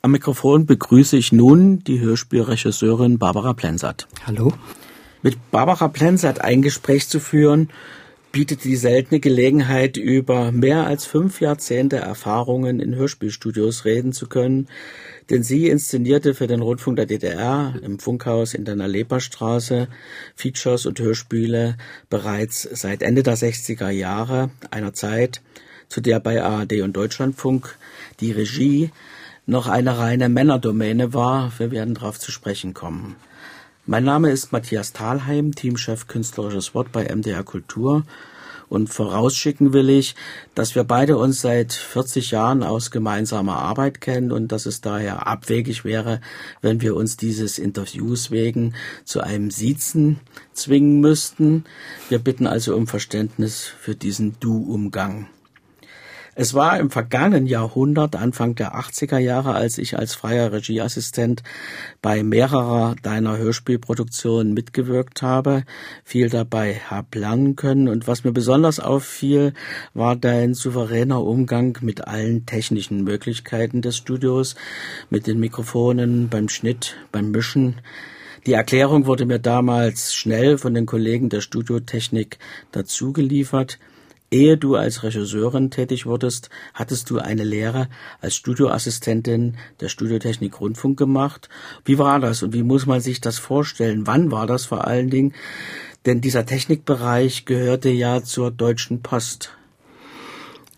Am Mikrofon begrüße ich nun die Hörspielregisseurin Barbara Plensert. Hallo. Mit Barbara Plensert ein Gespräch zu führen, bietet die seltene Gelegenheit, über mehr als fünf Jahrzehnte Erfahrungen in Hörspielstudios reden zu können, denn sie inszenierte für den Rundfunk der DDR im Funkhaus in der Nalepa-Straße Features und Hörspiele bereits seit Ende der 60er Jahre, einer Zeit, zu der bei ARD und Deutschlandfunk die Regie noch eine reine Männerdomäne war. Wir werden darauf zu sprechen kommen. Mein Name ist Matthias Thalheim, Teamchef Künstlerisches Wort bei MDR Kultur. Und vorausschicken will ich, dass wir beide uns seit 40 Jahren aus gemeinsamer Arbeit kennen und dass es daher abwegig wäre, wenn wir uns dieses Interviews wegen zu einem Siezen zwingen müssten. Wir bitten also um Verständnis für diesen Du-Umgang. Es war im vergangenen Jahrhundert, Anfang der 80er Jahre, als ich als freier Regieassistent bei mehrerer deiner Hörspielproduktionen mitgewirkt habe, viel dabei hab lernen können. Und was mir besonders auffiel, war dein souveräner Umgang mit allen technischen Möglichkeiten des Studios, mit den Mikrofonen, beim Schnitt, beim Mischen. Die Erklärung wurde mir damals schnell von den Kollegen der Studiotechnik dazu geliefert. Ehe du als Regisseurin tätig wurdest, hattest du eine Lehre als Studioassistentin der Studiotechnik Rundfunk gemacht. Wie war das und wie muss man sich das vorstellen? Wann war das vor allen Dingen? Denn dieser Technikbereich gehörte ja zur Deutschen Post.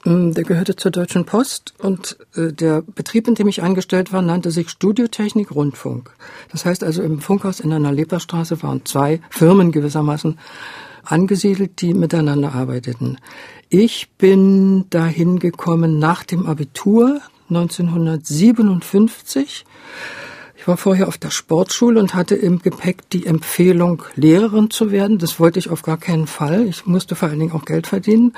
Mm, der gehörte zur Deutschen Post und äh, der Betrieb, in dem ich eingestellt war, nannte sich Studiotechnik Rundfunk. Das heißt also im Funkhaus in der Leperstraße waren zwei Firmen gewissermaßen angesiedelt, die miteinander arbeiteten. Ich bin dahin gekommen nach dem Abitur 1957. Ich war vorher auf der Sportschule und hatte im Gepäck die Empfehlung, Lehrerin zu werden. Das wollte ich auf gar keinen Fall. Ich musste vor allen Dingen auch Geld verdienen.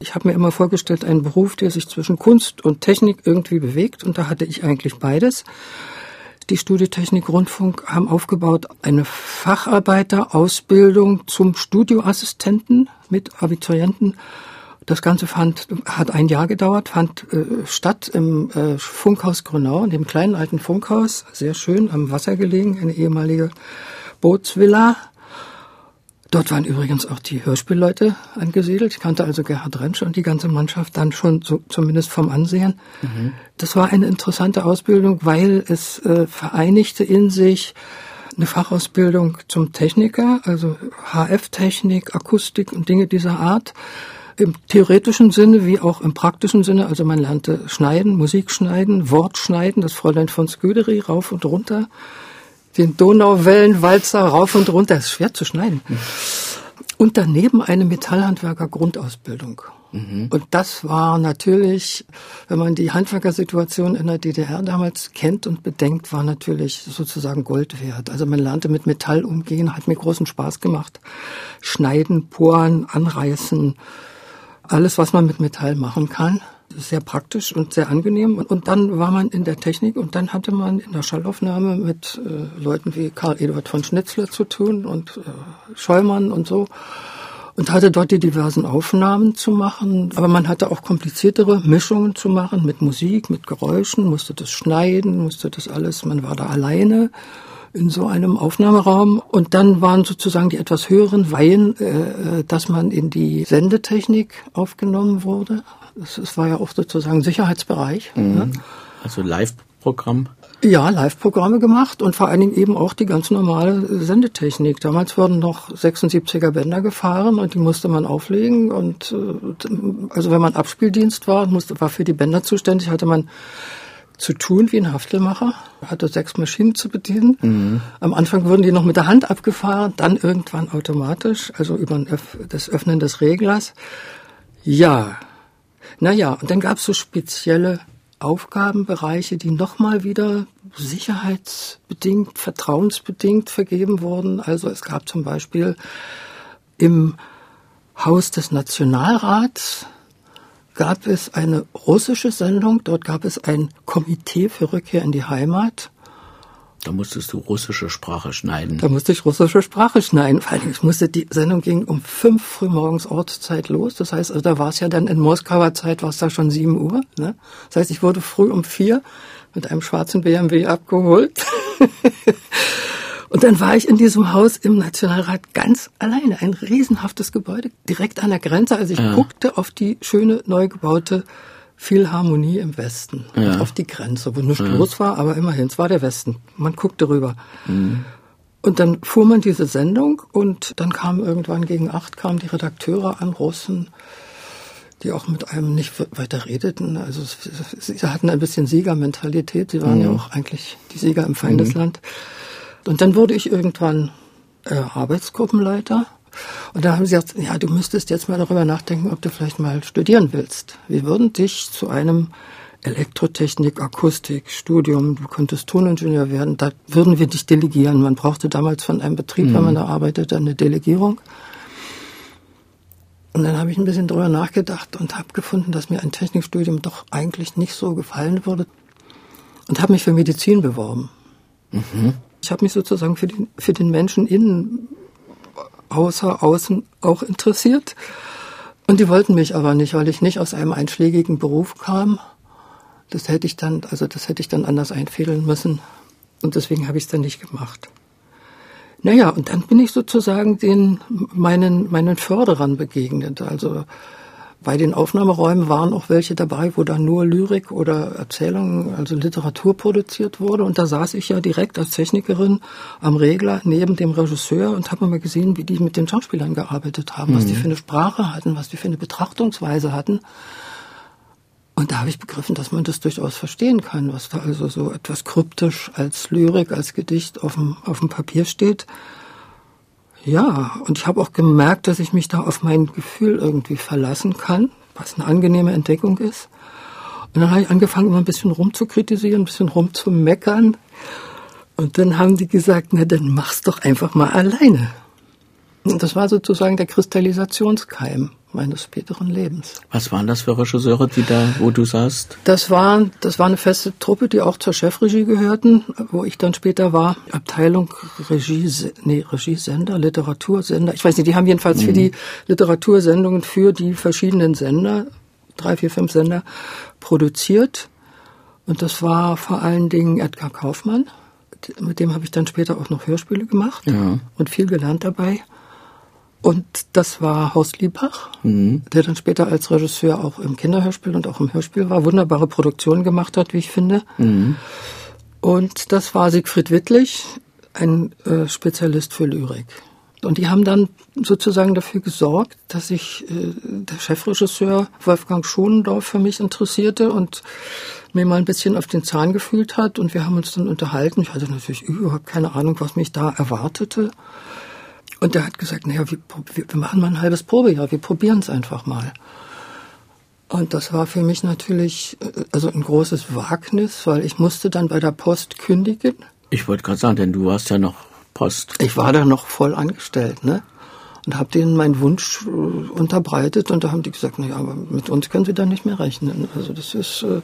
Ich habe mir immer vorgestellt, einen Beruf, der sich zwischen Kunst und Technik irgendwie bewegt. Und da hatte ich eigentlich beides die Studiotechnik Rundfunk haben aufgebaut eine Facharbeiterausbildung zum Studioassistenten mit Abiturienten. Das Ganze fand, hat ein Jahr gedauert, fand äh, statt im äh, Funkhaus Grünau, in dem kleinen alten Funkhaus, sehr schön am Wasser gelegen, eine ehemalige Bootsvilla. Dort waren übrigens auch die Hörspielleute angesiedelt. Ich kannte also Gerhard Rentsch und die ganze Mannschaft dann schon so, zumindest vom Ansehen. Mhm. Das war eine interessante Ausbildung, weil es äh, vereinigte in sich eine Fachausbildung zum Techniker, also HF-Technik, Akustik und Dinge dieser Art. Im theoretischen Sinne wie auch im praktischen Sinne. Also man lernte schneiden, Musik schneiden, Wort schneiden, das Fräulein von Sköderi rauf und runter den Donauwellenwalzer rauf und runter. Das ist schwer zu schneiden. Und daneben eine Metallhandwerker Grundausbildung. Mhm. Und das war natürlich, wenn man die Handwerkersituation in der DDR damals kennt und bedenkt, war natürlich sozusagen Gold wert. Also man lernte mit Metall umgehen, hat mir großen Spaß gemacht. Schneiden, bohren, anreißen, alles, was man mit Metall machen kann sehr praktisch und sehr angenehm. Und dann war man in der Technik und dann hatte man in der Schallaufnahme mit äh, Leuten wie Karl Eduard von Schnitzler zu tun und äh, Scheumann und so und hatte dort die diversen Aufnahmen zu machen. Aber man hatte auch kompliziertere Mischungen zu machen mit Musik, mit Geräuschen, musste das schneiden, musste das alles, man war da alleine in so einem Aufnahmeraum und dann waren sozusagen die etwas höheren Weihen, äh, äh dass man in die Sendetechnik aufgenommen wurde. Es war ja auch sozusagen Sicherheitsbereich. Mhm. Ne? Also Live-Programm? Ja, Live-Programme gemacht und vor allen Dingen eben auch die ganz normale Sendetechnik. Damals wurden noch 76er Bänder gefahren und die musste man auflegen und äh, also wenn man Abspieldienst war, musste, war für die Bänder zuständig, hatte man zu tun wie ein Haftelmacher, hatte sechs Maschinen zu bedienen. Mhm. Am Anfang wurden die noch mit der Hand abgefahren, dann irgendwann automatisch, also über das Öffnen des Reglers. Ja, naja, und dann gab es so spezielle Aufgabenbereiche, die nochmal wieder sicherheitsbedingt, vertrauensbedingt vergeben wurden. Also es gab zum Beispiel im Haus des Nationalrats gab es eine russische Sendung, dort gab es ein Komitee für Rückkehr in die Heimat da musstest du russische Sprache schneiden. Da musste ich russische Sprache schneiden. Vor allem, ich musste, die Sendung ging um fünf früh morgens Ortszeit los. Das heißt, also da war es ja dann in Moskauer Zeit, war es da schon sieben Uhr. Ne? Das heißt, ich wurde früh um vier mit einem schwarzen BMW abgeholt. Und dann war ich in diesem Haus im Nationalrat ganz alleine. Ein riesenhaftes Gebäude direkt an der Grenze. Also ich ja. guckte auf die schöne, neu gebaute Philharmonie im Westen. Ja. Auf die Grenze, wo nichts ja. los war, aber immerhin, es war der Westen. Man guckte rüber. Mhm. Und dann fuhr man diese Sendung und dann kam irgendwann gegen acht kamen die Redakteure an, Russen, die auch mit einem nicht weiter redeten. Also sie hatten ein bisschen Siegermentalität. Sie waren mhm. ja auch eigentlich die Sieger im Feindesland. Mhm. Und dann wurde ich irgendwann äh, Arbeitsgruppenleiter. Und da haben sie gesagt, ja, du müsstest jetzt mal darüber nachdenken, ob du vielleicht mal studieren willst. Wir würden dich zu einem Elektrotechnik, Akustik, Studium, du könntest Toningenieur werden, da würden wir dich delegieren. Man brauchte damals von einem Betrieb, mhm. wenn man da arbeitete, eine Delegierung. Und dann habe ich ein bisschen drüber nachgedacht und habe gefunden, dass mir ein Technikstudium doch eigentlich nicht so gefallen würde und habe mich für Medizin beworben. Mhm. Ich habe mich sozusagen für den, für den Menschen innen, außer außen auch interessiert. Und die wollten mich aber nicht, weil ich nicht aus einem einschlägigen Beruf kam. Das hätte ich dann, also das hätte ich dann anders einfädeln müssen. Und deswegen habe ich es dann nicht gemacht. Naja, und dann bin ich sozusagen den, meinen, meinen Förderern begegnet. Also bei den Aufnahmeräumen waren auch welche dabei, wo dann nur Lyrik oder Erzählungen, also Literatur produziert wurde. Und da saß ich ja direkt als Technikerin am Regler neben dem Regisseur und habe mal gesehen, wie die mit den Schauspielern gearbeitet haben, mhm. was die mhm. für eine Sprache hatten, was die für eine Betrachtungsweise hatten. Und da habe ich begriffen, dass man das durchaus verstehen kann, was da also so etwas kryptisch als Lyrik, als Gedicht auf dem, auf dem Papier steht. Ja, und ich habe auch gemerkt, dass ich mich da auf mein Gefühl irgendwie verlassen kann, was eine angenehme Entdeckung ist. Und dann habe ich angefangen, immer ein bisschen rumzukritisieren, ein bisschen rumzumeckern. Und dann haben die gesagt, na dann mach's doch einfach mal alleine. Und das war sozusagen der Kristallisationskeim meines späteren Lebens. Was waren das für Regisseure, die da, wo du saßt? Das war, das war eine feste Truppe, die auch zur Chefregie gehörten, wo ich dann später war. Abteilung Regie, nee, Regiesender, Literatursender. Ich weiß nicht, die haben jedenfalls mhm. für die Literatursendungen für die verschiedenen Sender, drei, vier, fünf Sender, produziert. Und das war vor allen Dingen Edgar Kaufmann. Mit dem habe ich dann später auch noch Hörspiele gemacht ja. und viel gelernt dabei. Und das war Horst Liebach, mhm. der dann später als Regisseur auch im Kinderhörspiel und auch im Hörspiel war, wunderbare Produktionen gemacht hat, wie ich finde. Mhm. Und das war Siegfried Wittlich, ein äh, Spezialist für Lyrik. Und die haben dann sozusagen dafür gesorgt, dass sich äh, der Chefregisseur Wolfgang Schonendorf für mich interessierte und mir mal ein bisschen auf den Zahn gefühlt hat. Und wir haben uns dann unterhalten. Ich hatte natürlich überhaupt keine Ahnung, was mich da erwartete. Und der hat gesagt, naja, wir, wir machen mal ein halbes Probejahr, wir probieren es einfach mal. Und das war für mich natürlich äh, also ein großes Wagnis, weil ich musste dann bei der Post kündigen. Ich wollte gerade sagen, denn du warst ja noch Post. Ich war da noch voll angestellt, ne? Und habe denen meinen Wunsch äh, unterbreitet und da haben die gesagt, naja, aber mit uns können Sie da nicht mehr rechnen. Also das ist, äh,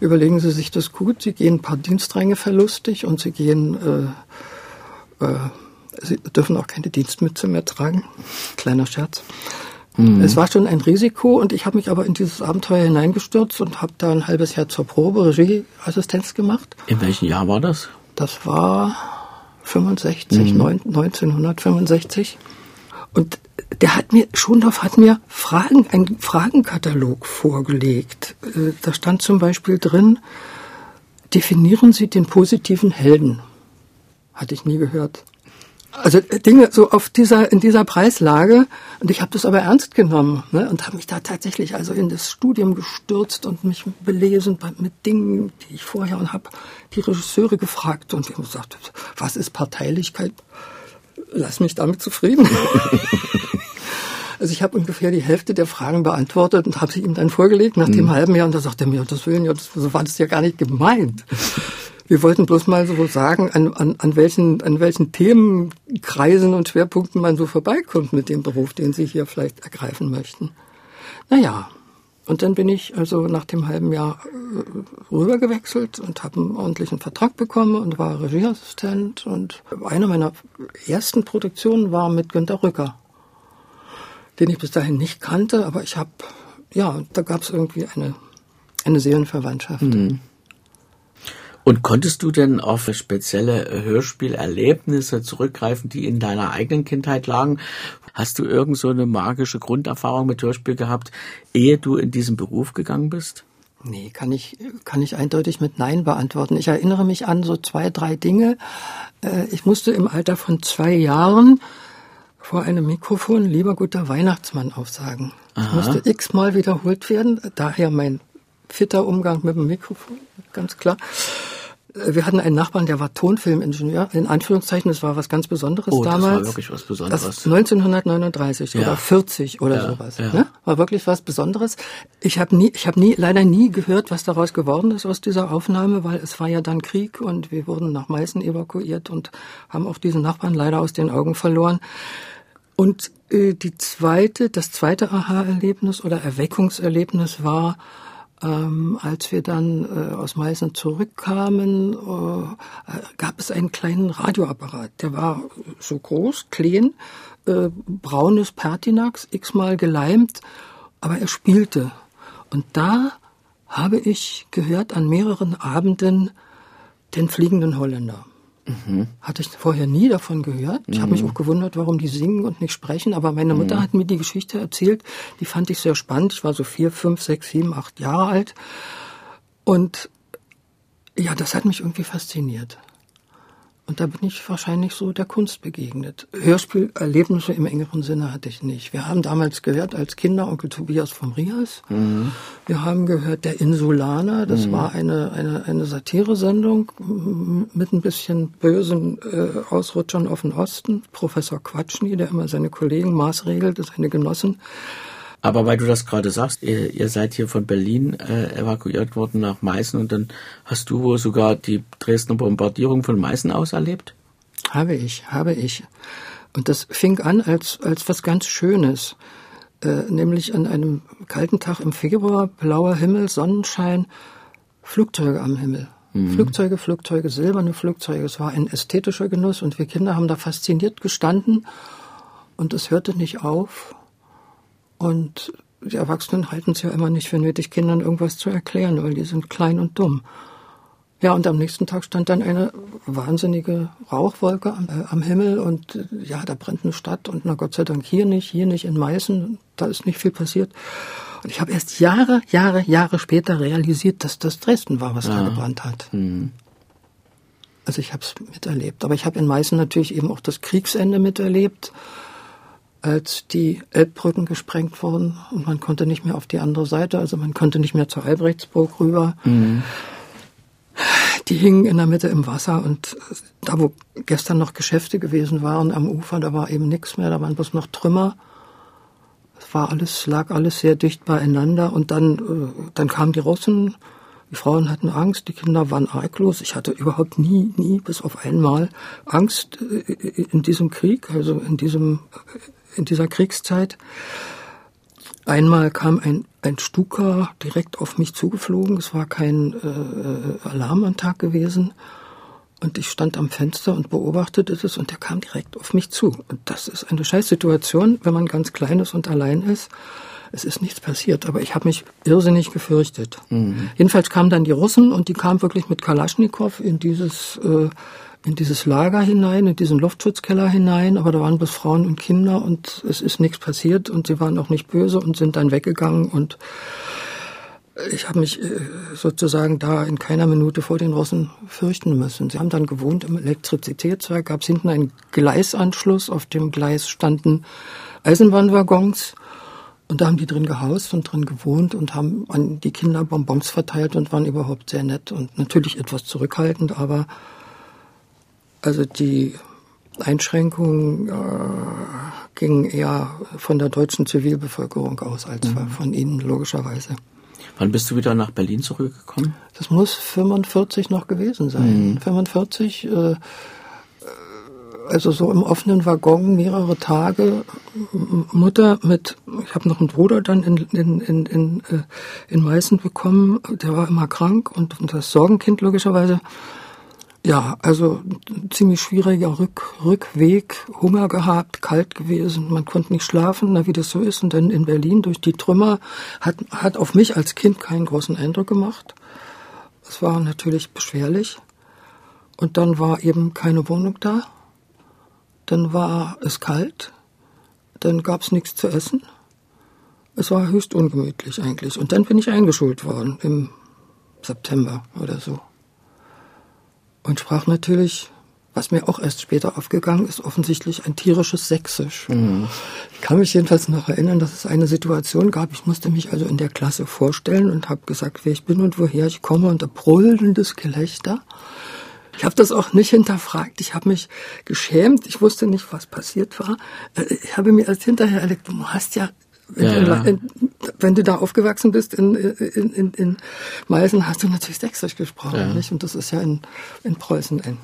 überlegen Sie sich das gut, Sie gehen ein paar Dienstränge verlustig und Sie gehen äh, äh, Sie dürfen auch keine Dienstmütze mehr tragen. Kleiner Scherz. Mhm. Es war schon ein Risiko und ich habe mich aber in dieses Abenteuer hineingestürzt und habe da ein halbes Jahr zur Probe Regieassistenz gemacht. In welchem Jahr war das? Das war 65, mhm. 1965. Und der hat mir, Schondorf hat mir Fragen, einen Fragenkatalog vorgelegt. Äh, da stand zum Beispiel drin, definieren Sie den positiven Helden. Hatte ich nie gehört. Also äh, Dinge so auf dieser in dieser Preislage und ich habe das aber ernst genommen ne, und habe mich da tatsächlich also in das Studium gestürzt und mich belesen mit Dingen, die ich vorher und habe die Regisseure gefragt und die haben gesagt, was ist Parteilichkeit? Lass mich damit zufrieden. also ich habe ungefähr die Hälfte der Fragen beantwortet und habe sie ihm dann vorgelegt nach mhm. dem halben Jahr und da sagt er mir, das will ja, das, so war das ja gar nicht gemeint. Wir wollten bloß mal so sagen, an, an, an, welchen, an welchen Themenkreisen und Schwerpunkten man so vorbeikommt mit dem Beruf, den Sie hier vielleicht ergreifen möchten. Naja, und dann bin ich also nach dem halben Jahr äh, rübergewechselt und habe einen ordentlichen Vertrag bekommen und war Regieassistent. Und eine meiner ersten Produktionen war mit Günter Rücker, den ich bis dahin nicht kannte, aber ich habe, ja, da gab es irgendwie eine, eine Seelenverwandtschaft. Mhm. Und konntest du denn auf spezielle Hörspielerlebnisse zurückgreifen, die in deiner eigenen Kindheit lagen? Hast du irgend so eine magische Grunderfahrung mit Hörspiel gehabt, ehe du in diesen Beruf gegangen bist? Nee, kann ich, kann ich eindeutig mit Nein beantworten. Ich erinnere mich an so zwei, drei Dinge. Äh, ich musste im Alter von zwei Jahren vor einem Mikrofon lieber guter Weihnachtsmann aufsagen. Aha. Das musste x-mal wiederholt werden, daher mein fitter Umgang mit dem Mikrofon, ganz klar. Äh, wir hatten einen Nachbarn, der war Tonfilmingenieur, in Anführungszeichen, das war was ganz Besonderes oh, damals. Das war wirklich was Besonderes. Das 1939 ja. oder 40 oder ja, sowas. Ja. Ne? War wirklich was Besonderes. Ich habe nie, ich habe nie, leider nie gehört, was daraus geworden ist aus dieser Aufnahme, weil es war ja dann Krieg und wir wurden nach Meißen evakuiert und haben auch diesen Nachbarn leider aus den Augen verloren. Und äh, die zweite, das zweite Aha-Erlebnis oder Erweckungserlebnis war, ähm, als wir dann äh, aus Meißen zurückkamen, äh, gab es einen kleinen Radioapparat. Der war so groß, klein, äh, braunes Pertinax, x-mal geleimt, aber er spielte. Und da habe ich gehört an mehreren Abenden den fliegenden Holländer. Mhm. Hatte ich vorher nie davon gehört. Ich mhm. habe mich auch gewundert, warum die singen und nicht sprechen. Aber meine Mutter mhm. hat mir die Geschichte erzählt. Die fand ich sehr spannend. Ich war so vier, fünf, sechs, sieben, acht Jahre alt. Und ja, das hat mich irgendwie fasziniert. Und da bin ich wahrscheinlich so der Kunst begegnet. Hörspielerlebnisse im engeren Sinne hatte ich nicht. Wir haben damals gehört als Kinder Onkel Tobias vom Rias. Mhm. Wir haben gehört Der Insulaner. Das mhm. war eine, eine, eine Satire-Sendung mit ein bisschen bösen äh, Ausrutschern auf den Osten. Professor Quatschny, der immer seine Kollegen maßregelt, seine Genossen aber weil du das gerade sagst, ihr, ihr seid hier von Berlin äh, evakuiert worden nach Meißen und dann hast du wohl sogar die Dresdner Bombardierung von Meißen aus erlebt? Habe ich, habe ich. Und das fing an als, als was ganz Schönes. Äh, nämlich an einem kalten Tag im Februar, blauer Himmel, Sonnenschein, Flugzeuge am Himmel. Mhm. Flugzeuge, Flugzeuge, silberne Flugzeuge. Es war ein ästhetischer Genuss und wir Kinder haben da fasziniert gestanden und es hörte nicht auf. Und die Erwachsenen halten es ja immer nicht für nötig, Kindern irgendwas zu erklären, weil die sind klein und dumm. Ja, und am nächsten Tag stand dann eine wahnsinnige Rauchwolke am, äh, am Himmel und äh, ja, da brennt eine Stadt und na Gott sei Dank hier nicht, hier nicht in Meißen, da ist nicht viel passiert. Und ich habe erst Jahre, Jahre, Jahre später realisiert, dass das Dresden war, was ja. da gebrannt hat. Mhm. Also ich habe es miterlebt. Aber ich habe in Meißen natürlich eben auch das Kriegsende miterlebt als die Elbbrücken gesprengt wurden und man konnte nicht mehr auf die andere Seite, also man konnte nicht mehr zur Albrechtsburg rüber. Mhm. Die hingen in der Mitte im Wasser und da, wo gestern noch Geschäfte gewesen waren am Ufer, da war eben nichts mehr, da waren bloß noch Trümmer. Es war alles, lag alles sehr dicht beieinander und dann, äh, dann kamen die Russen, die Frauen hatten Angst, die Kinder waren arglos. Ich hatte überhaupt nie, nie, bis auf einmal Angst äh, in diesem Krieg, also in diesem in dieser Kriegszeit. Einmal kam ein, ein Stuka direkt auf mich zugeflogen. Es war kein äh, Alarm am Tag gewesen. Und ich stand am Fenster und beobachtete es und der kam direkt auf mich zu. Und das ist eine Scheißsituation, wenn man ganz klein ist und allein ist. Es ist nichts passiert, aber ich habe mich irrsinnig gefürchtet. Mhm. Jedenfalls kamen dann die Russen und die kamen wirklich mit Kalaschnikow in dieses äh, in dieses Lager hinein, in diesen Luftschutzkeller hinein, aber da waren bloß Frauen und Kinder und es ist nichts passiert und sie waren auch nicht böse und sind dann weggegangen und ich habe mich äh, sozusagen da in keiner Minute vor den Russen fürchten müssen. Sie haben dann gewohnt im Elektrizitätswerk, gab es hinten einen Gleisanschluss, auf dem Gleis standen Eisenbahnwaggons und da haben die drin gehaust und drin gewohnt und haben an die Kinder Bonbons verteilt und waren überhaupt sehr nett und natürlich etwas zurückhaltend, aber also die Einschränkungen äh, gingen eher von der deutschen Zivilbevölkerung aus als mhm. von ihnen logischerweise. Wann bist du wieder nach Berlin zurückgekommen? Das muss 45 noch gewesen sein. Mhm. 45, äh, also so im offenen Waggon mehrere Tage. Mutter mit, ich habe noch einen Bruder dann in, in, in, in, äh, in Meißen bekommen, der war immer krank und das Sorgenkind logischerweise. Ja, also ziemlich schwieriger Rück, Rückweg, Hunger gehabt, kalt gewesen, man konnte nicht schlafen, na, wie das so ist. Und dann in Berlin durch die Trümmer hat, hat auf mich als Kind keinen großen Eindruck gemacht. Es war natürlich beschwerlich. Und dann war eben keine Wohnung da. Dann war es kalt. Dann gab es nichts zu essen. Es war höchst ungemütlich eigentlich. Und dann bin ich eingeschult worden im September oder so. Und sprach natürlich was mir auch erst später aufgegangen ist, offensichtlich ein tierisches Sächsisch. Mhm. Ich kann mich jedenfalls noch erinnern, dass es eine Situation gab, ich musste mich also in der Klasse vorstellen und habe gesagt, wer ich bin und woher ich komme unter brüllendes Gelächter. Ich habe das auch nicht hinterfragt. Ich habe mich geschämt. Ich wusste nicht, was passiert war. Äh, ich habe mir erst hinterher erlebt, du hast ja ja, ja. wenn, du da aufgewachsen bist in, in, in, in Meißen, hast du natürlich Sächsisch gesprochen, ja. nicht? Und das ist ja in, in Preußen ein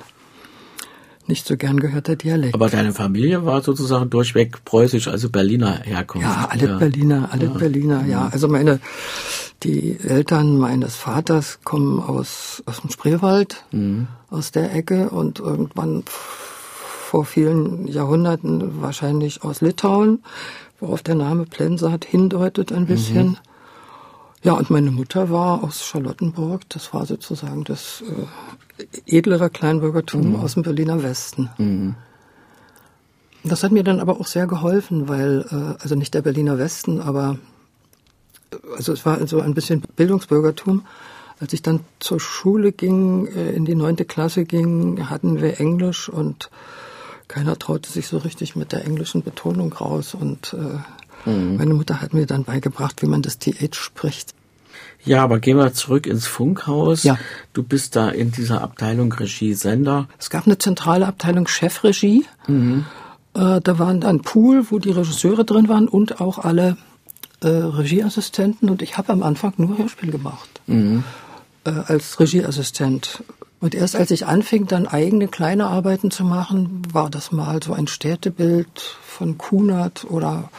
nicht so gern gehörter Dialekt. Aber deine Familie war sozusagen durchweg preußisch, also Berliner Herkunft. Ja, alle. Berliner, alle. Berliner, ja. Mhm. Also meine, die Eltern meines Vaters kommen aus, aus dem Spreewald, mhm. aus der Ecke und irgendwann vor vielen Jahrhunderten wahrscheinlich aus Litauen, worauf der Name Plensat hindeutet ein bisschen. Mhm. Ja, und meine Mutter war aus Charlottenburg. Das war sozusagen das äh, edlere Kleinbürgertum mhm. aus dem Berliner Westen. Mhm. Das hat mir dann aber auch sehr geholfen, weil, äh, also nicht der Berliner Westen, aber also es war so ein bisschen Bildungsbürgertum. Als ich dann zur Schule ging, äh, in die neunte Klasse ging, hatten wir Englisch und keiner traute sich so richtig mit der englischen Betonung raus und äh, Mhm. Meine Mutter hat mir dann beigebracht, wie man das TH spricht. Ja, aber gehen wir zurück ins Funkhaus. Ja. Du bist da in dieser Abteilung Regie Sender. Es gab eine zentrale Abteilung Chefregie. Mhm. Äh, da waren ein Pool, wo die Regisseure drin waren und auch alle äh, Regieassistenten. Und ich habe am Anfang nur Hörspiel gemacht. Mhm. Äh, als Regieassistent. Und erst als ich anfing, dann eigene kleine Arbeiten zu machen, war das mal so ein Städtebild von Kunert oder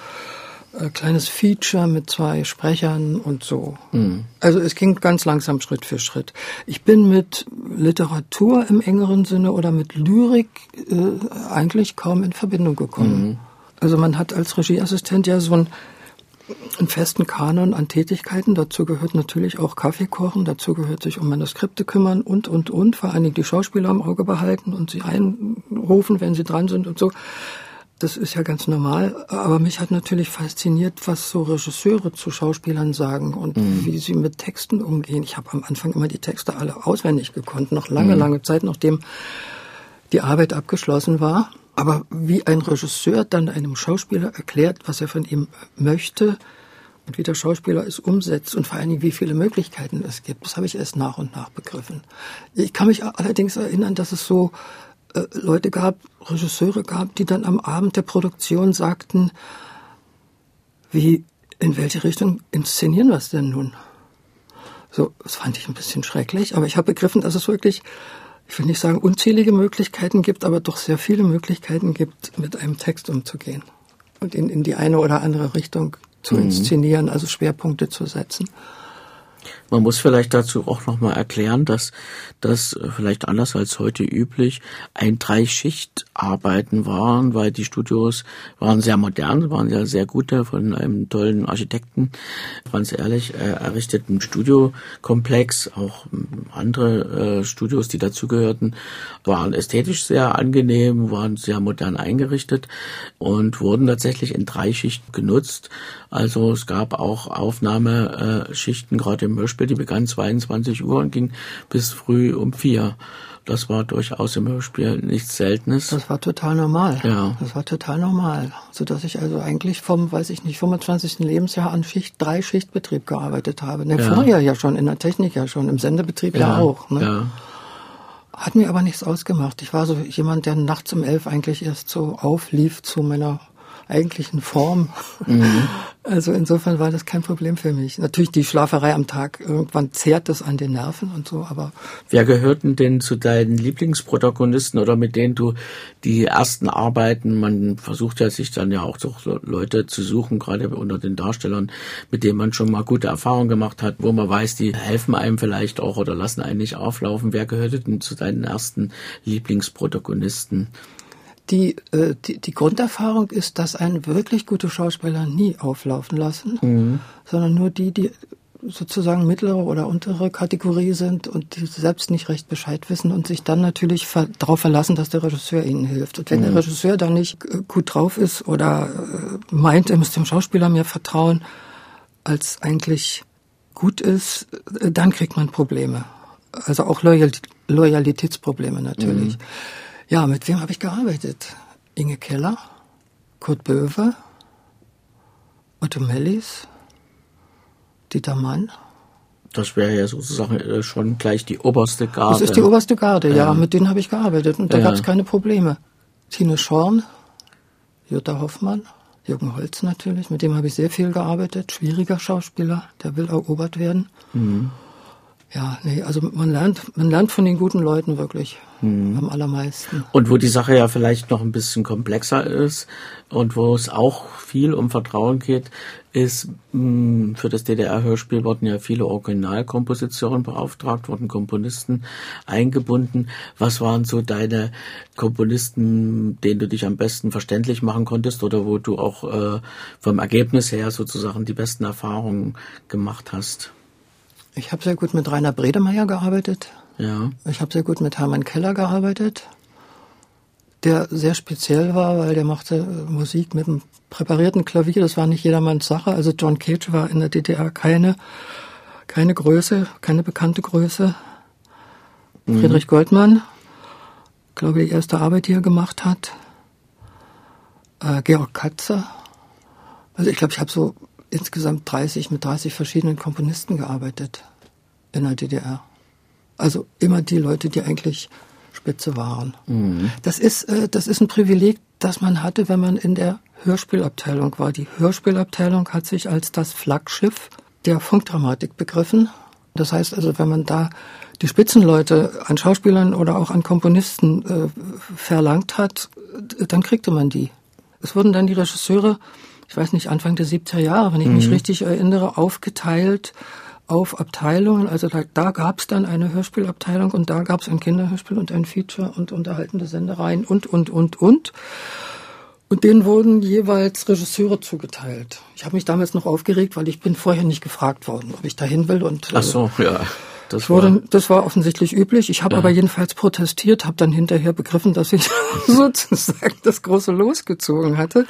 äh, kleines Feature mit zwei Sprechern und so. Mhm. Also es ging ganz langsam Schritt für Schritt. Ich bin mit Literatur im engeren Sinne oder mit Lyrik äh, eigentlich kaum in Verbindung gekommen. Mhm. Also man hat als Regieassistent ja so einen, einen festen Kanon an Tätigkeiten. Dazu gehört natürlich auch Kaffee kochen, dazu gehört sich um Manuskripte kümmern und, und, und. Vor allen Dingen die Schauspieler im Auge behalten und sie einrufen, wenn sie dran sind und so. Das ist ja ganz normal. Aber mich hat natürlich fasziniert, was so Regisseure zu Schauspielern sagen und mhm. wie sie mit Texten umgehen. Ich habe am Anfang immer die Texte alle auswendig gekonnt, noch lange, mhm. lange Zeit, nachdem die Arbeit abgeschlossen war. Aber wie ein Regisseur dann einem Schauspieler erklärt, was er von ihm möchte und wie der Schauspieler es umsetzt und vor allen Dingen, wie viele Möglichkeiten es gibt, das habe ich erst nach und nach begriffen. Ich kann mich allerdings erinnern, dass es so äh, Leute gab, Regisseure gab, die dann am Abend der Produktion sagten, wie, in welche Richtung inszenieren wir es denn nun? So, das fand ich ein bisschen schrecklich, aber ich habe begriffen, dass es wirklich, ich will nicht sagen unzählige Möglichkeiten gibt, aber doch sehr viele Möglichkeiten gibt, mit einem Text umzugehen und ihn in die eine oder andere Richtung zu mhm. inszenieren, also Schwerpunkte zu setzen. Man muss vielleicht dazu auch nochmal erklären, dass das vielleicht anders als heute üblich ein Dreischichtarbeiten waren, weil die Studios waren sehr modern, waren ja sehr gute von einem tollen Architekten, ganz ehrlich, äh, errichteten Studiokomplex, auch andere äh, Studios, die dazugehörten, waren ästhetisch sehr angenehm, waren sehr modern eingerichtet und wurden tatsächlich in Dreischichten genutzt. Also es gab auch Aufnahmeschichten, gerade im Hörspiel, die begann 22 Uhr und ging bis früh um vier. Das war durchaus im Hörspiel nichts Seltenes. Das war total normal. Ja. Das war total normal. So dass ich also eigentlich vom, weiß ich nicht, 25. Lebensjahr an Schicht, drei Schichtbetrieb gearbeitet habe. Ne, ja. Vorher ja schon, in der Technik ja schon, im Sendebetrieb ja, ja auch. Ne? Ja. Hat mir aber nichts ausgemacht. Ich war so jemand, der nachts um elf eigentlich erst so auflief zu meiner eigentlichen Form. Mhm. Also insofern war das kein Problem für mich. Natürlich die Schlaferei am Tag, irgendwann zehrt das an den Nerven und so, aber. Wer gehörten denn zu deinen Lieblingsprotagonisten oder mit denen du die ersten Arbeiten, man versucht ja sich dann ja auch so Leute zu suchen, gerade unter den Darstellern, mit denen man schon mal gute Erfahrungen gemacht hat, wo man weiß, die helfen einem vielleicht auch oder lassen einen nicht auflaufen. Wer gehörte denn zu deinen ersten Lieblingsprotagonisten? Die, äh, die, die Grunderfahrung ist, dass einen wirklich gute Schauspieler nie auflaufen lassen, mhm. sondern nur die, die sozusagen mittlere oder untere Kategorie sind und die selbst nicht recht Bescheid wissen und sich dann natürlich ver darauf verlassen, dass der Regisseur ihnen hilft. Und wenn mhm. der Regisseur dann nicht äh, gut drauf ist oder äh, meint, er müsste dem Schauspieler mehr vertrauen, als eigentlich gut ist, äh, dann kriegt man Probleme. Also auch Loyal Loyalitätsprobleme natürlich. Mhm. Ja, mit wem habe ich gearbeitet? Inge Keller, Kurt Böwe, Otto Mellis, Dieter Mann. Das wäre ja sozusagen äh, schon gleich die oberste Garde. Das ist die oberste Garde, ja. ja. Mit denen habe ich gearbeitet und da ja. gab es keine Probleme. Tine Schorn, Jutta Hoffmann, Jürgen Holz natürlich, mit dem habe ich sehr viel gearbeitet. Schwieriger Schauspieler, der will erobert werden. Mhm. Ja, nee, also man lernt, man lernt von den guten Leuten wirklich hm. am allermeisten. Und wo die Sache ja vielleicht noch ein bisschen komplexer ist und wo es auch viel um Vertrauen geht, ist mh, hm, für das DDR-Hörspiel wurden ja viele Originalkompositionen beauftragt, wurden Komponisten eingebunden. Was waren so deine Komponisten, denen du dich am besten verständlich machen konntest oder wo du auch äh, vom Ergebnis her sozusagen die besten Erfahrungen gemacht hast? Ich habe sehr gut mit Rainer Bredemeier gearbeitet. Ja. Ich habe sehr gut mit Hermann Keller gearbeitet, der sehr speziell war, weil der machte äh, Musik mit einem präparierten Klavier. Das war nicht jedermanns Sache. Also John Cage war in der DDR keine, keine Größe, keine bekannte Größe. Mhm. Friedrich Goldmann, glaube ich, die erste Arbeit, die er gemacht hat. Äh, Georg Katzer. Also ich glaube, ich habe so insgesamt 30, mit 30 verschiedenen Komponisten gearbeitet in der DDR. Also immer die Leute, die eigentlich Spitze waren. Mhm. Das ist, äh, das ist ein Privileg, das man hatte, wenn man in der Hörspielabteilung war. Die Hörspielabteilung hat sich als das Flaggschiff der Funkdramatik begriffen. Das heißt also, wenn man da die Spitzenleute an Schauspielern oder auch an Komponisten äh, verlangt hat, dann kriegte man die. Es wurden dann die Regisseure ich weiß nicht, Anfang der 70er Jahre, wenn ich mhm. mich richtig erinnere, aufgeteilt auf Abteilungen. Also da, da gab es dann eine Hörspielabteilung und da gab es ein Kinderhörspiel und ein Feature und unterhaltende Sendereien und, und, und, und. Und denen wurden jeweils Regisseure zugeteilt. Ich habe mich damals noch aufgeregt, weil ich bin vorher nicht gefragt worden, ob ich dahin will. Und, Ach so, ja. Das war, das war offensichtlich üblich. Ich habe aber jedenfalls protestiert, habe dann hinterher begriffen, dass ich sozusagen das große losgezogen hatte,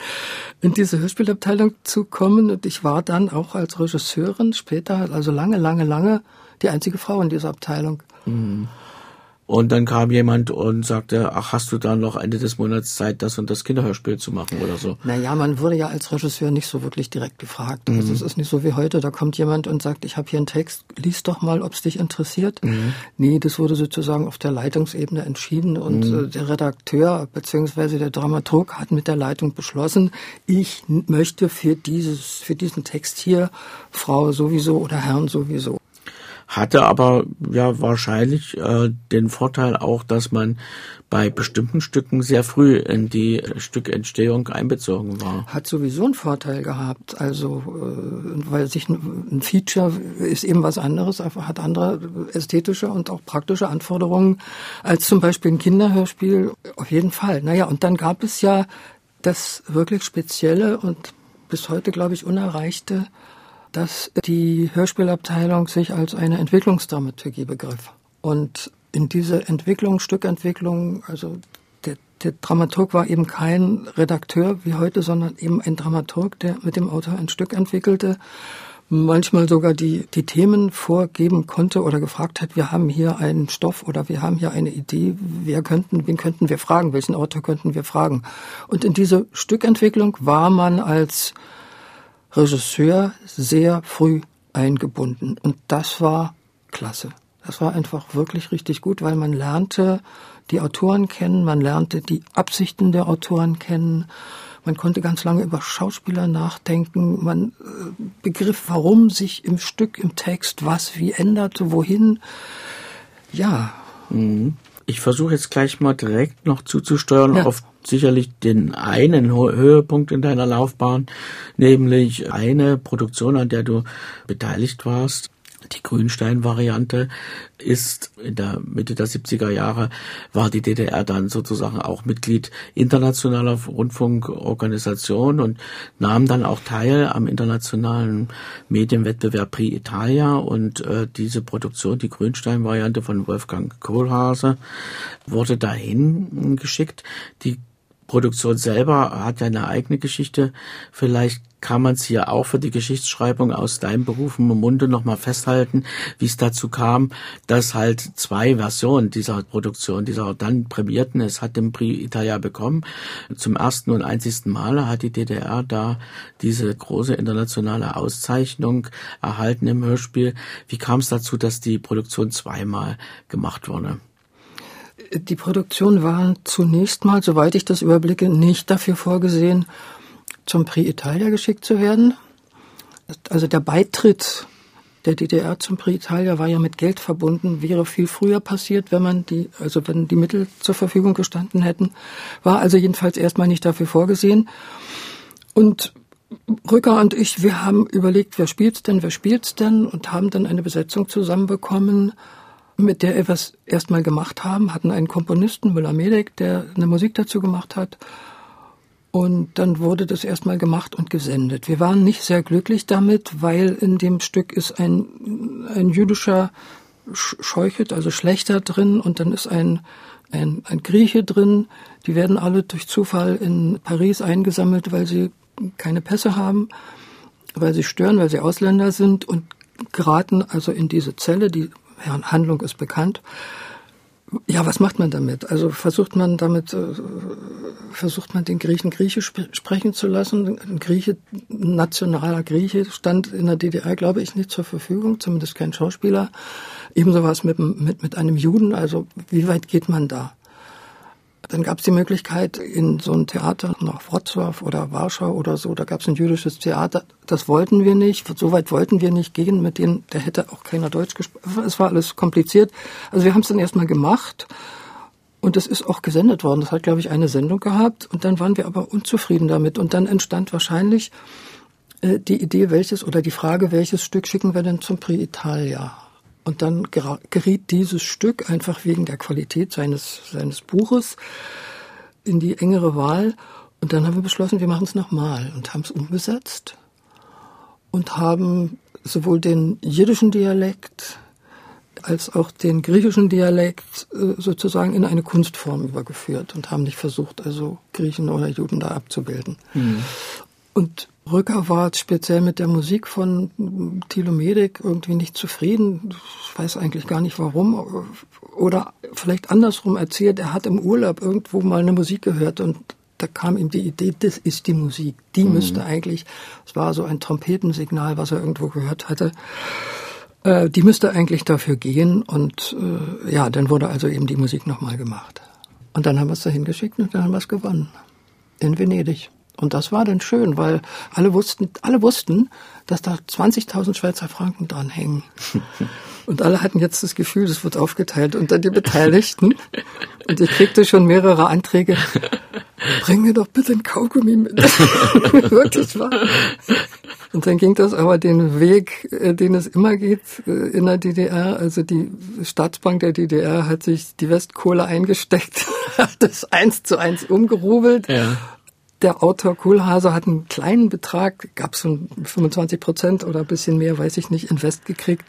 in diese Hörspielabteilung zu kommen. Und ich war dann auch als Regisseurin später, also lange, lange, lange, die einzige Frau in dieser Abteilung. Mhm. Und dann kam jemand und sagte, ach, hast du da noch Ende des Monats Zeit, das und das Kinderhörspiel zu machen oder so? Naja, man wurde ja als Regisseur nicht so wirklich direkt gefragt. Also mhm. Also es ist nicht so wie heute, da kommt jemand und sagt, ich habe hier einen Text, lies doch mal, ob es dich interessiert. Mhm. Nee, das wurde sozusagen auf der Leitungsebene entschieden und mhm. äh, der Redakteur bzw. der Dramaturg hat mit der Leitung beschlossen, ich möchte für dieses, für diesen Text hier Frau sowieso oder Herrn sowieso hatte aber ja wahrscheinlich äh, den Vorteil auch, dass man bei bestimmten Stücken sehr früh in die Stückentstehung einbezogen war. Hat sowieso einen Vorteil gehabt, also äh, weil sich ein, Feature ist eben was anderes, hat andere ästhetische und auch praktische Anforderungen als zum Beispiel ein Kinderhörspiel. Auf jeden Fall. Naja, und dann gab es ja das wirklich spezielle und bis heute, glaube ich, unerreichte dass die Hörspielabteilung sich als eine Entwicklungsdramaturgie begriff. Und in diese Entwicklung, Stückentwicklung, also der, der Dramaturg war eben kein Redakteur wie heute, sondern eben ein Dramaturg, der mit dem Autor ein Stück entwickelte, manchmal sogar die, die Themen vorgeben konnte oder gefragt hat, wir haben hier einen Stoff oder wir haben hier eine Idee, wer könnten, wen könnten wir fragen, welchen Autor könnten wir fragen. Und in diese Stückentwicklung war man als Regisseur sehr früh eingebunden. Und das war klasse. Das war einfach wirklich richtig gut, weil man lernte die Autoren kennen, man lernte die Absichten der Autoren kennen, man konnte ganz lange über Schauspieler nachdenken, man äh, begriff, warum sich im Stück, im Text was wie änderte, wohin. Ja. Mhm. Ich versuche jetzt gleich mal direkt noch zuzusteuern ja. auf sicherlich den einen Höhepunkt in deiner Laufbahn, nämlich eine Produktion, an der du beteiligt warst. Die Grünstein-Variante ist in der Mitte der 70er Jahre war die DDR dann sozusagen auch Mitglied internationaler Rundfunkorganisationen und nahm dann auch teil am internationalen Medienwettbewerb Prix Italia und äh, diese Produktion, die Grünstein-Variante von Wolfgang Kohlhase, wurde dahin geschickt. Die Produktion selber hat ja eine eigene Geschichte. Vielleicht kann man es hier auch für die Geschichtsschreibung aus deinem Beruf im Munde nochmal festhalten, wie es dazu kam, dass halt zwei Versionen dieser Produktion, dieser dann prämierten, es hat den Prix Italia bekommen. Zum ersten und einzigsten Male hat die DDR da diese große internationale Auszeichnung erhalten im Hörspiel. Wie kam es dazu, dass die Produktion zweimal gemacht wurde? Die Produktion war zunächst mal, soweit ich das überblicke, nicht dafür vorgesehen, zum Prix Italia geschickt zu werden. Also der Beitritt der DDR zum Prix Italia war ja mit Geld verbunden, wäre viel früher passiert, wenn man die, also wenn die Mittel zur Verfügung gestanden hätten, war also jedenfalls erstmal nicht dafür vorgesehen. Und Rücker und ich, wir haben überlegt, wer spielt's denn, wer spielt's denn und haben dann eine Besetzung zusammenbekommen mit der wir es erstmal gemacht haben, hatten einen Komponisten, Müller-Medeck, der eine Musik dazu gemacht hat. Und dann wurde das erstmal gemacht und gesendet. Wir waren nicht sehr glücklich damit, weil in dem Stück ist ein, ein jüdischer Scheuchet, also Schlechter drin und dann ist ein, ein, ein Grieche drin. Die werden alle durch Zufall in Paris eingesammelt, weil sie keine Pässe haben, weil sie stören, weil sie Ausländer sind und geraten also in diese Zelle, die Handlung ist bekannt. Ja, was macht man damit? Also versucht man damit, äh, versucht man den Griechen Griechisch sprechen zu lassen. Ein Grieche, nationaler Grieche stand in der DDR, glaube ich, nicht zur Verfügung, zumindest kein Schauspieler. Ebenso war es mit, mit, mit einem Juden. Also wie weit geht man da? Dann gab es die Möglichkeit, in so ein Theater nach Wrocław oder Warschau oder so, da gab es ein jüdisches Theater. Das wollten wir nicht, so weit wollten wir nicht gehen, mit denen, da hätte auch keiner Deutsch gesprochen. Es war alles kompliziert. Also wir haben es dann erstmal gemacht und es ist auch gesendet worden. Das hat, glaube ich, eine Sendung gehabt und dann waren wir aber unzufrieden damit. Und dann entstand wahrscheinlich äh, die Idee, welches oder die Frage, welches Stück schicken wir denn zum Prix Italia? Und dann geriet dieses Stück einfach wegen der Qualität seines, seines Buches in die engere Wahl. Und dann haben wir beschlossen, wir machen es nochmal und haben es umgesetzt und haben sowohl den jiddischen Dialekt als auch den griechischen Dialekt äh, sozusagen in eine Kunstform übergeführt und haben nicht versucht, also Griechen oder Juden da abzubilden. Mhm. Und Rücker war speziell mit der Musik von Thilo Medik irgendwie nicht zufrieden. Ich weiß eigentlich gar nicht warum. Oder vielleicht andersrum erzählt, er hat im Urlaub irgendwo mal eine Musik gehört und da kam ihm die Idee, das ist die Musik. Die mhm. müsste eigentlich, es war so ein Trompetensignal, was er irgendwo gehört hatte, äh, die müsste eigentlich dafür gehen und äh, ja, dann wurde also eben die Musik nochmal gemacht. Und dann haben wir es dahin geschickt und dann haben wir es gewonnen. In Venedig. Und das war dann schön, weil alle wussten, alle wussten, dass da 20.000 Schweizer Franken dran hängen. Und alle hatten jetzt das Gefühl, das wird aufgeteilt unter die Beteiligten. Und ich kriegte schon mehrere Anträge. Bring mir doch bitte ein Kaugummi mit. Wirklich wahr. Und dann ging das aber den Weg, äh, den es immer geht äh, in der DDR. Also die Staatsbank der DDR hat sich die Westkohle eingesteckt, hat das eins zu eins umgerubelt ja der Autor Kohlhase hat einen kleinen Betrag, gab es so 25 Prozent oder ein bisschen mehr, weiß ich nicht, in West gekriegt,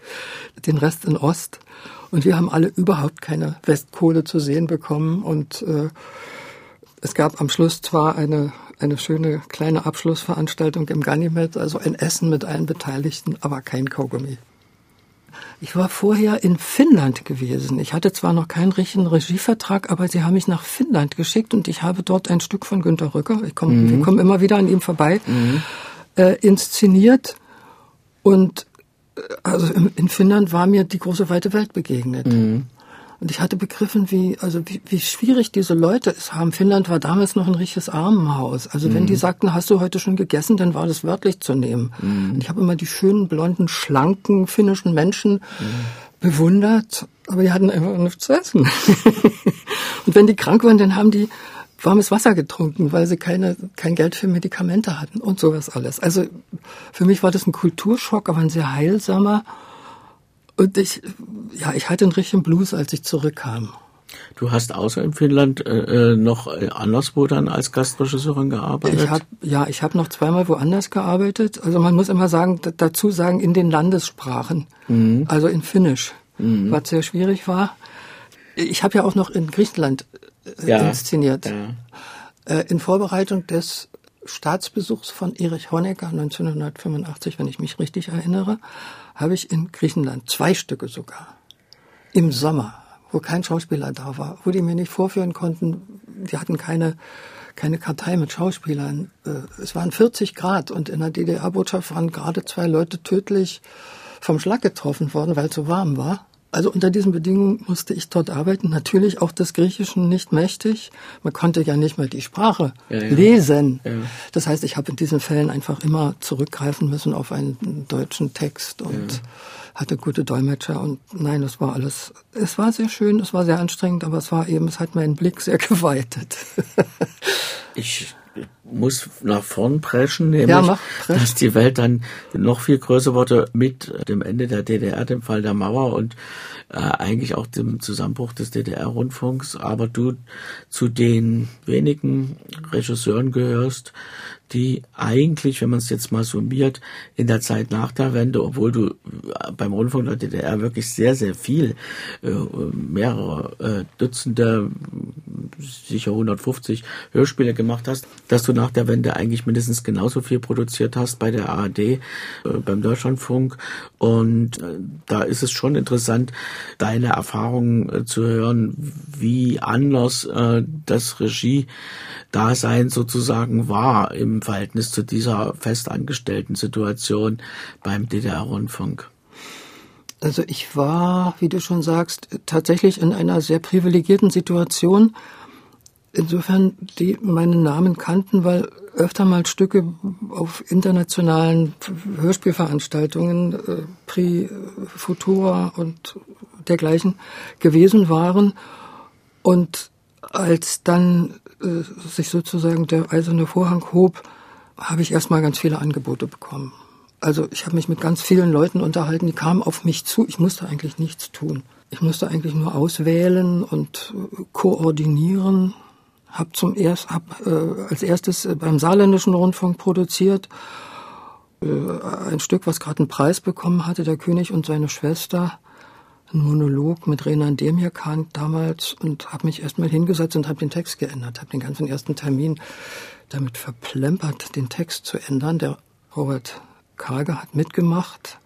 den Rest in Ost. Und wir haben alle überhaupt keine Westkohle zu sehen bekommen. Und äh, es gab am Schluss zwar eine, eine schöne kleine Abschlussveranstaltung im Ganymed, also ein Essen mit allen Beteiligten, aber kein Kaugummi. Ich war vorher in Finnland gewesen. Ich hatte zwar noch keinen richtigen Regievertrag, aber sie haben mich nach Finnland geschickt und ich habe dort ein Stück von Günter Rücker, ich komm, mhm. wir kommen immer wieder an ihm vorbei, mhm. äh, inszeniert. Und äh, also in Finnland war mir die große weite Welt begegnet. Mhm. Und ich hatte begriffen, wie, also wie, wie schwierig diese Leute es haben. Finnland war damals noch ein richtiges Armenhaus. Also mhm. wenn die mhm. sagten, hast du heute schon gegessen, dann war das wörtlich zu nehmen. Mhm. Und ich habe immer die schönen, blonden, schlanken finnischen Menschen mhm. bewundert, aber die hatten einfach nichts zu essen. und wenn die krank waren, dann haben die warmes Wasser getrunken, weil sie keine, kein Geld für Medikamente hatten und sowas alles. Also für mich war das ein Kulturschock, aber ein sehr heilsamer Und ich, ja, ich hatte einen richtigen Blues, als ich zurückkam. Du hast außer in Finnland äh, äh noch äh, anderswo dann als Gastregisseurin gearbeitet? Ich hab, ja, ich habe noch zweimal woanders gearbeitet. Also man muss immer sagen, dazu sagen, in den Landessprachen. Mhm. Also in Finnisch, mhm. was sehr schwierig war. Ich habe ja auch noch in Griechenland äh, ja. inszeniert. Ja. Äh, in Vorbereitung des Staatsbesuchs von Erich Honecker 1985, wenn ich mich richtig erinnere, habe ich in Griechenland zwei Stücke sogar im Sommer wo kein Schauspieler da war, wo die mir nicht vorführen konnten. Wir hatten keine, keine Kartei mit Schauspielern. Äh, es waren 40 Grad und in der DDR-Botschaft waren gerade zwei Leute tödlich vom Schlag getroffen worden, weil es so warm war. Also unter diesen Bedingungen musste ich dort arbeiten. Natürlich auch des Griechischen nicht mächtig. Man konnte ja nicht mal die Sprache ja, ja. lesen. Ja. Das heißt, ich habe in diesen Fällen einfach immer zurückgreifen müssen auf einen deutschen Text und hatte gute Dolmetscher und nein, es war alles, es war sehr schön, es war sehr anstrengend, aber es war eben, es hat meinen Blick sehr geweitet. ich muss nach vorn preschen, nämlich, ja, mach, dass die Welt dann noch viel größer wurde mit dem Ende der DDR, dem Fall der Mauer und äh, eigentlich auch dem Zusammenbruch des DDR-Rundfunks. Aber du zu den wenigen Regisseuren gehörst, die eigentlich, wenn man es jetzt mal summiert, in der Zeit nach der Wende, obwohl du beim Rundfunk der DDR wirklich sehr, sehr viel, äh, mehrere äh, Dutzende, sicher 150 Hörspiele gemacht hast, dass du nach der Wende eigentlich mindestens genauso viel produziert hast bei der ARD, äh, beim Deutschlandfunk. Und äh, da ist es schon interessant, deine Erfahrungen äh, zu hören, wie anders äh, das Regie-Dasein sozusagen war im Verhältnis zu dieser festangestellten Situation beim DDR-Rundfunk. Also ich war, wie du schon sagst, tatsächlich in einer sehr privilegierten Situation. Insofern, die meinen Namen kannten, weil öfter mal Stücke auf internationalen Hörspielveranstaltungen, äh, Prix Futura und dergleichen gewesen waren. Und als dann äh, sich sozusagen der eiserne Vorhang hob, habe ich erstmal ganz viele Angebote bekommen. Also ich habe mich mit ganz vielen Leuten unterhalten, die kamen auf mich zu. Ich musste eigentlich nichts tun. Ich musste eigentlich nur auswählen und äh, koordinieren. Hab zum erst, hab äh, als erstes beim Saarländischen Rundfunk produziert äh, ein Stück, was gerade einen Preis bekommen hatte, der König und seine Schwester einen Monolog mit Renan Demirkan damals und habe mich erstmal hingesetzt und habe den Text geändert, habe den ganzen ersten Termin damit verplempert, den Text zu ändern. Der Robert Karger hat mitgemacht.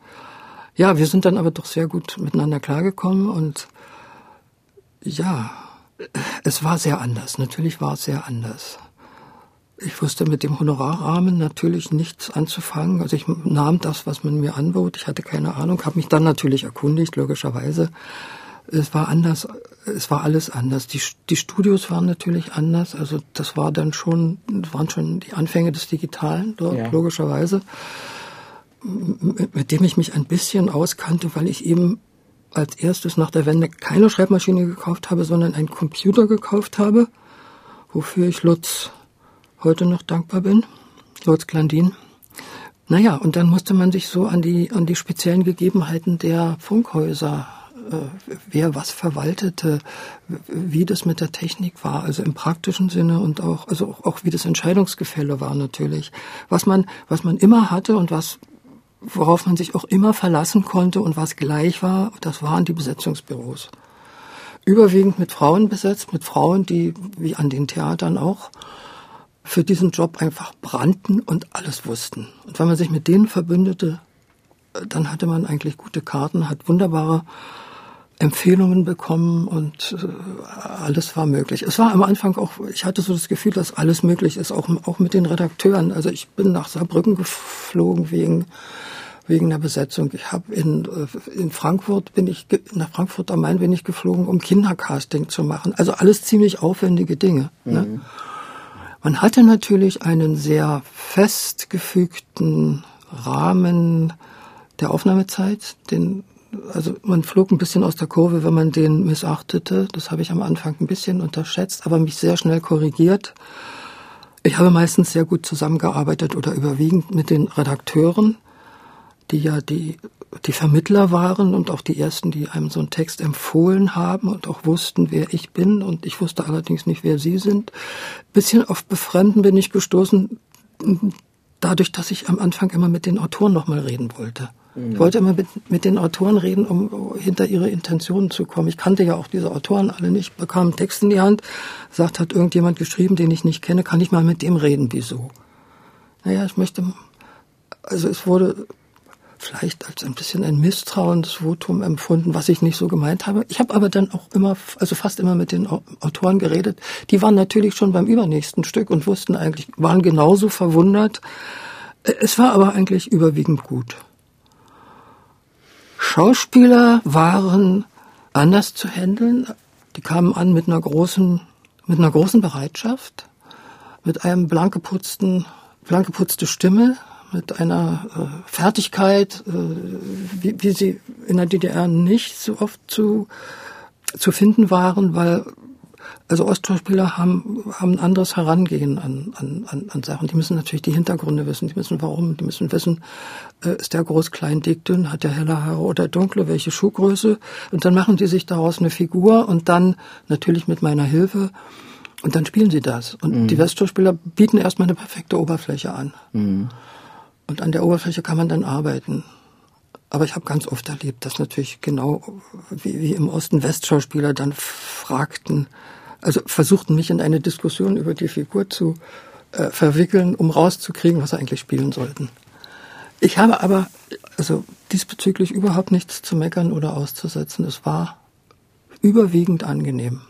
Ja, wir sind dann aber doch sehr gut miteinander klargekommen und ja, es war sehr anders. Natürlich war es sehr anders. Ich wusste mit dem Honorarrahmen natürlich nichts anzufangen. Also ich nahm das, was man mir anbot. Ich hatte keine Ahnung, habe mich dann natürlich erkundigt, logischerweise. Es war anders, es war alles anders. Die, die Studios waren natürlich anders. Also das war dann schon, waren schon die Anfänge des Digitalen dort, ja. logischerweise. Mit, mit dem ich mich ein bisschen auskannte, weil ich eben als erstes nach der Wende keine Schreibmaschine gekauft habe, sondern einen Computer gekauft habe, wofür ich Lutz heute noch dankbar bin, Lutz Glandin. Naja, und dann musste man sich so an die, an die speziellen Gegebenheiten der Funkhäuser, äh, wer was verwaltete, wie das mit der Technik war, also im praktischen Sinne und auch, also auch, auch wie das Entscheidungsgefälle war natürlich. Was man, was man immer hatte und was, worauf man sich auch immer verlassen konnte und was gleich war, das waren die Besetzungsbüros. Überwiegend mit Frauen besetzt, mit Frauen, die, wie an den Theatern auch, für diesen Job einfach brannten und alles wussten. Und wenn man sich mit denen verbündete, dann hatte man eigentlich gute Karten, hat wunderbare Empfehlungen bekommen und äh, alles war möglich. Es war am Anfang auch, ich hatte so das Gefühl, dass alles möglich ist, auch, auch mit den Redakteuren. Also ich bin nach Saarbrücken geflogen wegen wegen der Besetzung. Ich habe in, äh, in Frankfurt bin ich nach Frankfurt am Main bin ich geflogen, um Kindercasting zu machen. Also alles ziemlich aufwendige Dinge. Ne? Mhm. Ne? Man hatte natürlich einen sehr festgefügten Rahmen der Aufnahmezeit, den also man flog ein bisschen aus der Kurve, wenn man den missachtete. Das habe ich am Anfang ein bisschen unterschätzt, aber mich sehr schnell korrigiert. Ich habe meistens sehr gut zusammengearbeitet oder überwiegend mit den Redakteuren, die ja die die Vermittler waren und auch die ersten, die einem so einen Text empfohlen haben und auch wussten, wer ich bin. Und ich wusste allerdings nicht, wer sie sind. Bisschen auf Befremden bin ich gestoßen, dadurch, dass ich am Anfang immer mit den Autoren nochmal reden wollte. Ich wollte immer mit, mit den Autoren reden, um hinter ihre Intentionen zu kommen. Ich kannte ja auch diese Autoren alle nicht, bekam einen Text in die Hand, sagt, hat irgendjemand geschrieben, den ich nicht kenne, kann ich mal mit dem reden, wieso? Naja, ich möchte, also es wurde vielleicht als ein bisschen ein Misstrauensvotum empfunden, was ich nicht so gemeint habe. Ich habe aber dann auch immer, also fast immer mit den Autoren geredet. Die waren natürlich schon beim übernächsten Stück und wussten eigentlich, waren genauso verwundert. Es war aber eigentlich überwiegend gut. Schauspieler waren anders zu handeln. Die kamen an mit einer großen, mit einer großen Bereitschaft, mit einem blank geputzten, blank geputzte Stimme, mit einer äh, Fertigkeit, äh, wie, wie sie in der DDR nicht so oft zu, zu finden waren, weil also Ostschauspieler haben, haben ein anderes Herangehen an, an, an, an Sachen. Die müssen natürlich die Hintergründe wissen, die müssen warum, die müssen wissen, äh, ist der groß, klein, dick, dünn, hat der helle Haare oder dunkle, welche Schuhgröße. Und dann machen die sich daraus eine Figur und dann natürlich mit meiner Hilfe und dann spielen sie das. Und mhm. die Westschauspieler bieten erstmal eine perfekte Oberfläche an. Mhm. Und an der Oberfläche kann man dann arbeiten. Aber ich habe ganz oft erlebt, dass natürlich genau wie, wie im Osten Westschauspieler dann fragten, also versuchten mich in eine Diskussion über die Figur zu äh, verwickeln, um rauszukriegen, was sie eigentlich spielen sollten. Ich habe aber also diesbezüglich überhaupt nichts zu meckern oder auszusetzen. Es war überwiegend angenehm.